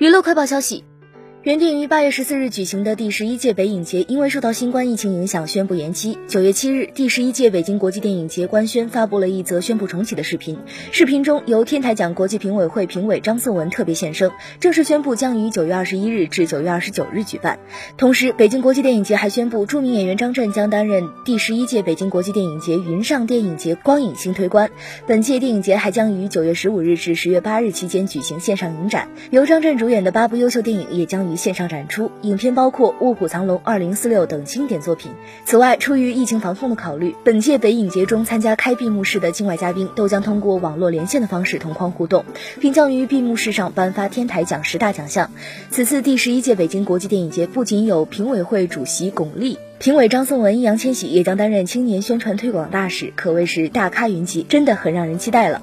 娱乐快报消息。原定于八月十四日举行的第十一届北影节，因为受到新冠疫情影响，宣布延期。九月七日，第十一届北京国际电影节官宣发布了一则宣布重启的视频。视频中，由天台奖国际评委会评委张颂文特别现身，正式宣布将于九月二十一日至九月二十九日举办。同时，北京国际电影节还宣布，著名演员张震将担任第十一届北京国际电影节云上电影节光影新推官。本届电影节还将于九月十五日至十月八日期间举行线上影展，由张震主演的八部优秀电影也将于于。线上展出影片包括《卧虎藏龙》二零四六等经典作品。此外，出于疫情防控的考虑，本届北影节中参加开闭幕式的境外嘉宾都将通过网络连线的方式同框互动，并将于闭幕式上颁发天台奖十大奖项。此次第十一届北京国际电影节不仅有评委会主席巩俐，评委张颂文、易烊千玺也将担任青年宣传推广大使，可谓是大咖云集，真的很让人期待了。